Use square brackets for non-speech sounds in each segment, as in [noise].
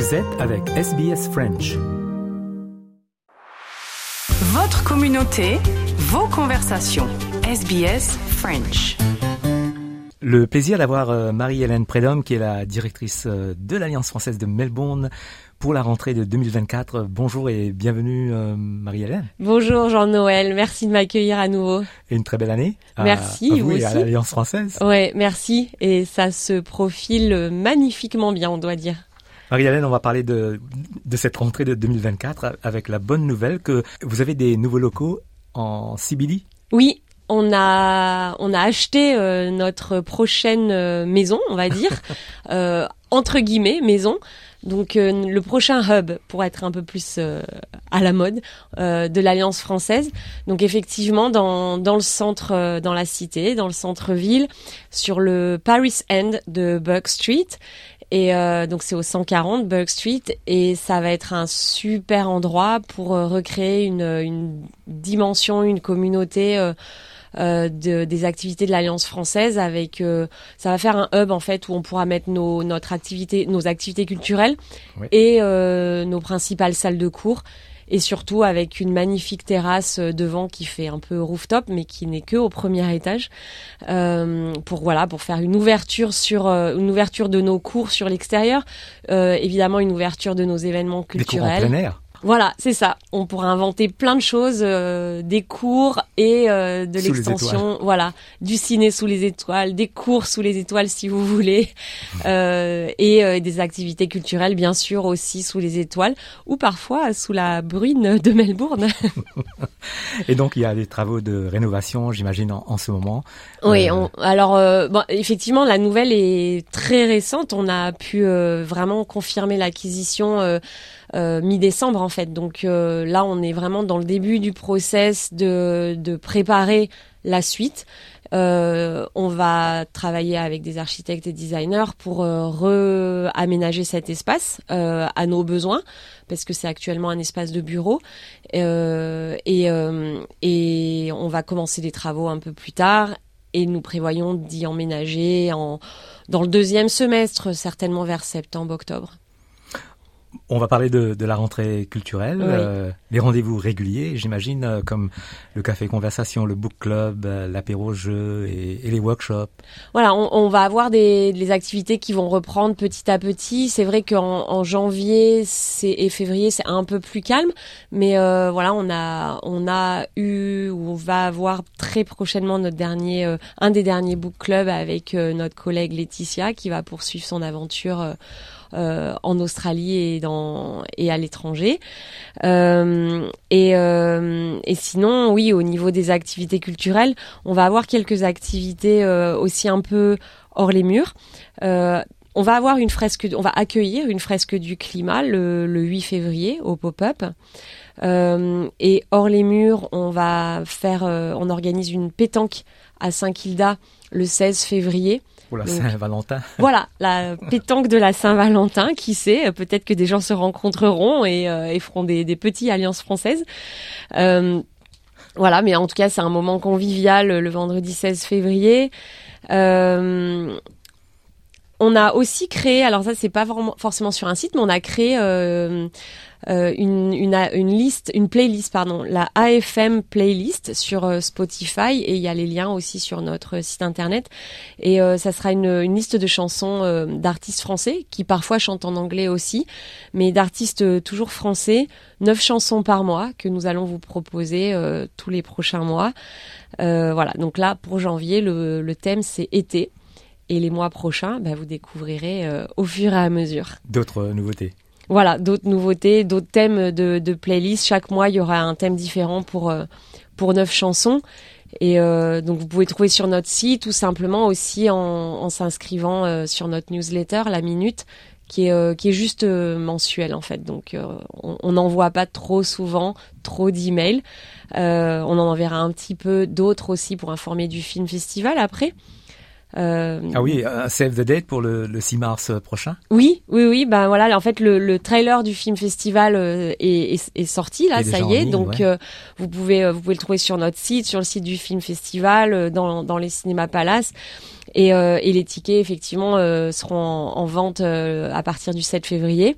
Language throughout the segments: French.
Vous êtes avec SBS French. Votre communauté, vos conversations. SBS French. Le plaisir d'avoir euh, Marie-Hélène Prédhomme, qui est la directrice euh, de l'Alliance française de Melbourne pour la rentrée de 2024. Bonjour et bienvenue euh, Marie-Hélène. Bonjour Jean-Noël, merci de m'accueillir à nouveau. Et une très belle année. Merci, à, vous, vous et à aussi. l'Alliance française. Ouais, merci. Et ça se profile magnifiquement bien, on doit dire. Marie-Hélène, on va parler de, de cette rentrée de 2024 avec la bonne nouvelle que vous avez des nouveaux locaux en CBD. Oui, on a on a acheté euh, notre prochaine euh, maison, on va dire, [laughs] euh, entre guillemets maison. Donc euh, le prochain hub pour être un peu plus euh, à la mode euh, de l'Alliance française. Donc effectivement dans dans le centre dans la cité, dans le centre-ville, sur le Paris End de Burke Street. Et euh, donc c'est au 140 Burke Street et ça va être un super endroit pour euh, recréer une, une dimension, une communauté euh, euh, de, des activités de l'Alliance française avec euh, ça va faire un hub en fait où on pourra mettre nos notre activité nos activités culturelles Oui. et euh, nos principales salles de cours et surtout avec une magnifique terrasse euh, devant qui fait un peu rooftop mais qui n'est que au premier étage euh, pour voilà pour faire une ouverture sur euh, une ouverture de nos cours sur l'extérieur euh, évidemment une ouverture de nos événements Des cours en culturels plein air. Voilà, c'est ça. On pourra inventer plein de choses, euh, des cours et euh, de l'extension. Voilà, du ciné sous les étoiles, des cours sous les étoiles si vous voulez, [laughs] euh, et euh, des activités culturelles bien sûr aussi sous les étoiles ou parfois sous la bruine de Melbourne. [laughs] Et donc il y a des travaux de rénovation, j'imagine, en, en ce moment. Oui, Euh, on- alors euh, bon, effectivement, la nouvelle est très récente. On a pu euh, vraiment confirmer l'acquisition mi-décembre en fait. Donc euh, là, on est vraiment dans le début du process de, de préparer la suite. Euh, on va travailler avec des architectes et designers pour euh, re-aménager cet espace euh, à nos besoins, parce que c'est actuellement un espace de bureau. Euh, et, euh, et on va commencer les travaux un peu plus tard et nous prévoyons d'y emménager en, dans le deuxième semestre, certainement vers septembre-octobre. On va parler de, de la rentrée culturelle, Oui. euh, les rendez-vous réguliers, j'imagine, euh, comme le café conversation, le book club, euh, l'apéro jeu et, et les workshops. Voilà, on, on va avoir des les activités qui vont reprendre petit à petit. C'est vrai qu'en en janvier c'est, et février, c'est un peu plus calme, mais euh, voilà, on a on a eu ou on va avoir très prochainement notre dernier euh, un des derniers book clubs avec euh, notre collègue Laetitia qui va poursuivre son aventure. Euh, en Australie et dans et à l'étranger. Euh, et, euh, et sinon, oui, au niveau des activités culturelles, on va avoir quelques activités euh, aussi un peu hors les murs. Euh, on va avoir une fresque, on va accueillir une fresque du climat le, le 8 février au pop-up. Euh, et hors les murs, on va faire, euh, on organise une pétanque à Saint-Kilda le 16 février. Pour la Donc- Saint-Valentin. [laughs] Voilà, la pétanque de la Saint-Valentin, qui sait, peut-être que des gens se rencontreront et, euh, et feront des, des petits alliances françaises. Euh, voilà, mais en tout cas, c'est un moment convivial le vendredi 16 février. Euh, on a aussi créé, alors ça c'est pas forcément sur un site, mais on a créé euh, euh, une, liste, une playlist, pardon, la AFM playlist sur euh, Spotify et il y a les liens aussi sur notre site internet. Et ça sera une, liste de chansons d'artistes français qui parfois chantent en anglais aussi, mais d'artistes toujours français. Neuf chansons par mois que nous allons vous proposer tous les prochains mois. Voilà, donc là pour janvier, le thème c'est été. Et les mois prochains, bah, vous découvrirez euh, au fur et à mesure. D'autres nouveautés. Voilà, d'autres nouveautés, d'autres thèmes de, de playlist. Chaque mois, il y aura un thème différent pour euh, pour neuf chansons. Et euh, donc vous pouvez trouver sur notre site ou simplement aussi en, en s'inscrivant euh, sur notre newsletter, la minute, qui est euh, qui est juste mensuelle en fait. Donc on n'envoie pas trop souvent trop d'emails. On en enverra un petit peu d'autres aussi pour informer du film festival après. Euh, ah oui, un save the date pour le, le 6 mars prochain. Oui, oui, oui. Ben voilà, en fait, le, le trailer du film festival est, est, est, sorti là, ça y est. donc vous pouvez vous pouvez le trouver sur notre site, sur le site du film festival, dans dans les cinémas Palace. Et, et les tickets effectivement seront en, en vente à partir du 7 février.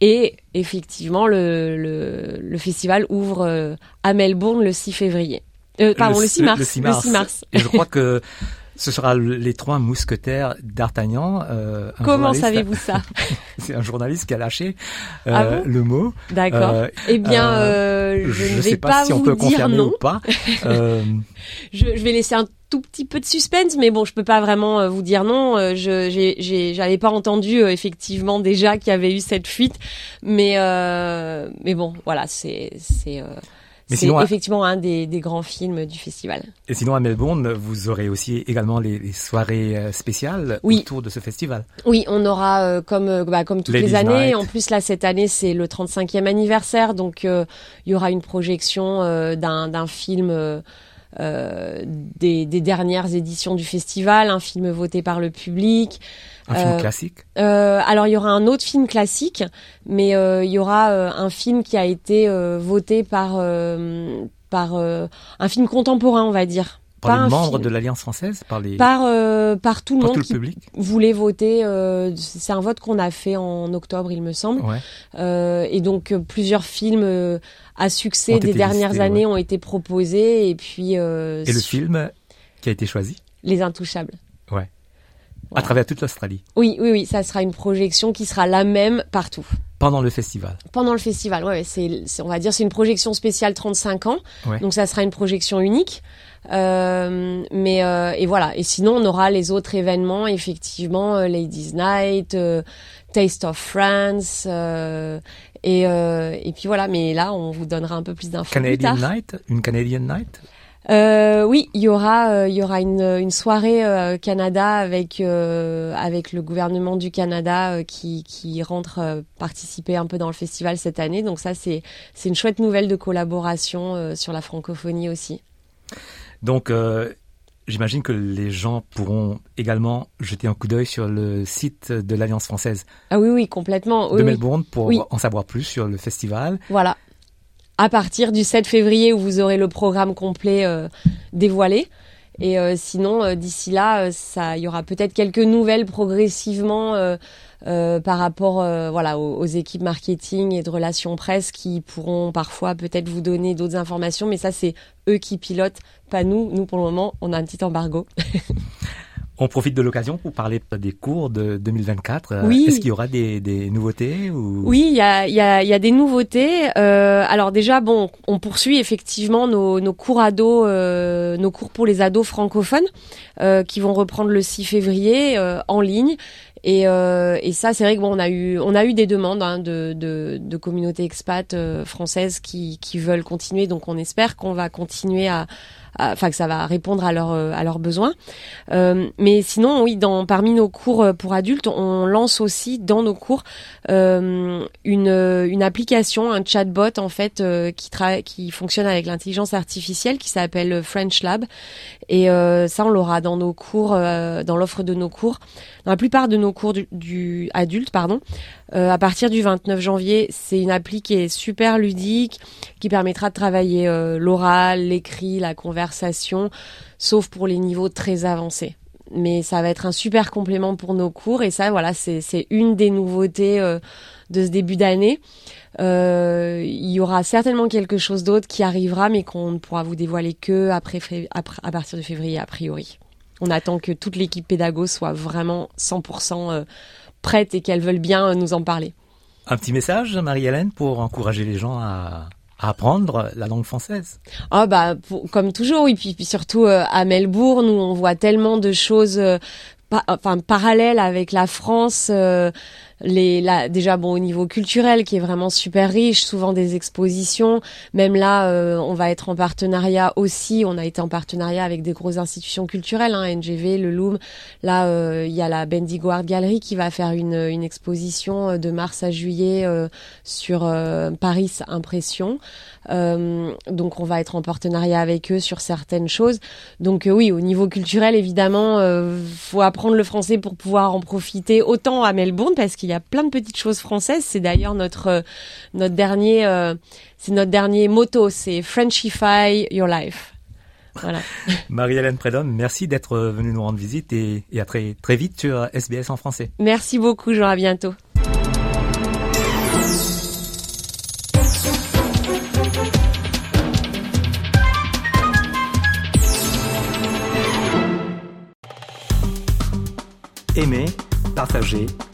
Et effectivement, le, le, le festival ouvre euh, à Melbourne le 6 février. Euh, pardon, le, 6 mars, le 6 mars. Le 6 mars. Et je crois que [laughs] ce sera les trois mousquetaires d'Artagnan. Euh, Comment savez-vous ça [laughs] C'est un journaliste qui a lâché euh, ah le mot. D'accord. Euh, eh bien, je, je, ne vais pas, pas si vous on peut dire non. Ou pas. [laughs] je, je, vais laisser un tout petit peu de suspense, mais bon, je peux pas vraiment vous dire non. Je j'avais pas entendu effectivement déjà qu'il y avait eu cette fuite, mais mais bon, voilà, c'est c'est c'est effectivement un des, des, grands films du festival. Et sinon à Melbourne, vous aurez aussi également les, les soirées euh, spéciales autour de ce festival. Oui, on aura euh, comme euh, bah, comme toutes les années. En plus là cette année c'est le 35e anniversaire, donc il y aura une projection d'un film. Euh, des, des, dernières éditions du festival, un film voté par le public. Un film euh, classique euh, Alors il y aura un autre film classique, mais il y aura un film qui a été voté par par un film contemporain, on va dire. Par les membres de l'Alliance française Par, les... par, par tout le monde qui voulait voter. c'est un vote qu'on a fait en octobre, il me semble. Ouais. et donc plusieurs films à succès des dernières années ont été proposés. Et puis. et le film qui a été choisi Les Intouchables. Ouais. À travers toute l'Australie. Oui, oui, oui, ça sera une projection qui sera la même partout. Pendant le festival. Pendant le festival, ouais, c'est, on va dire, c'est une projection spéciale 35 ans, donc ça sera une projection unique. Euh, mais euh, et voilà. Et sinon, on aura les autres événements, effectivement, euh, Ladies Night, euh, Taste of France, euh, et et puis voilà. Mais là, on vous donnera un peu plus d'infos. Canadian Night, une Canadian Night? Euh, oui, il y aura, il y aura une, une soirée Canada avec euh, avec le gouvernement du Canada qui, qui rentre participer un peu dans le festival cette année. Donc ça, c'est c'est une chouette nouvelle de collaboration sur la francophonie aussi. Donc J'imagine que les gens pourront également jeter un coup d'œil sur le site de l'Alliance française. Ah oui, oui, complètement. de Melbourne pour en savoir plus sur le festival. Voilà à partir du 7 février où vous aurez le programme complet euh, dévoilé. Et euh, sinon, euh, d'ici là, ça, il y aura peut-être quelques nouvelles progressivement par rapport, voilà, aux, équipes marketing et de relations presse qui pourront parfois peut-être vous donner d'autres informations. Mais ça, c'est eux qui pilotent, pas nous. Nous, pour le moment, on a un petit embargo. [laughs] On profite de l'occasion pour parler des cours de 2024. Euh, oui. Est-ce qu'il y aura des, des nouveautés ou... Oui, il y a, y, a, y a, des nouveautés. Euh, alors déjà, bon, on poursuit effectivement nos, nos cours ados, euh, nos cours pour les ados francophones, euh, qui vont reprendre le 6 février euh, en ligne. Et, et ça, c'est vrai que bon, on a eu, on a eu des demandes hein, de, de, de, communautés expat françaises qui, qui veulent continuer. Donc, on espère qu'on va continuer à enfin que ça va répondre à leurs à leurs besoins. Euh, mais sinon, oui, dans parmi nos cours euh, pour adultes, on lance aussi dans nos cours euh, une une application, un chatbot en fait euh, qui qui fonctionne avec l'intelligence artificielle qui s'appelle French Lab. Et euh, ça, on l'aura dans nos cours, dans l'offre de nos cours, dans la plupart de nos cours du, du adulte, pardon. Euh, à partir du 29 janvier, c'est une appli qui est super ludique, qui permettra de travailler euh, l'oral, l'écrit, la conversation, sauf pour les niveaux très avancés. Mais ça va être un super complément pour nos cours et ça, voilà, c'est une des nouveautés euh, de ce début d'année. il y aura certainement quelque chose d'autre qui arrivera, mais qu'on ne pourra vous dévoiler que après, à partir de février a priori. On attend que toute l'équipe pédago soit vraiment 100% prêtes et qu'elles veulent bien nous en parler. Un petit message, Marie-Hélène, pour encourager les gens à, apprendre la langue française. Ah bah comme toujours, oui. Puis, puis surtout euh, à Melbourne où on voit tellement de choses, euh, enfin parallèles avec la France. Euh, les là déjà bon au niveau culturel qui est vraiment super riche souvent des expositions. Même là euh, on va être en partenariat aussi. On a été en partenariat avec des grosses institutions culturelles hein, NGV le Loom. Là euh, il y a la Bendigo Art Gallery qui va faire une, une exposition euh, de mars à juillet sur Paris Impression. Donc on va être en partenariat avec eux sur certaines choses. Donc oui au niveau culturel évidemment faut apprendre le français pour pouvoir en profiter autant à Melbourne parce qu'il il y a plein de petites choses françaises. C'est d'ailleurs notre euh, notre dernier euh, c'est notre dernier motto, c'est Frenchify your life. Voilà. [laughs] Marie-Hélène Prédhomme, merci d'être venue nous rendre visite et, et, à très très vite sur SBS en français. Merci beaucoup, Jean, à bientôt. Aimez, partagez,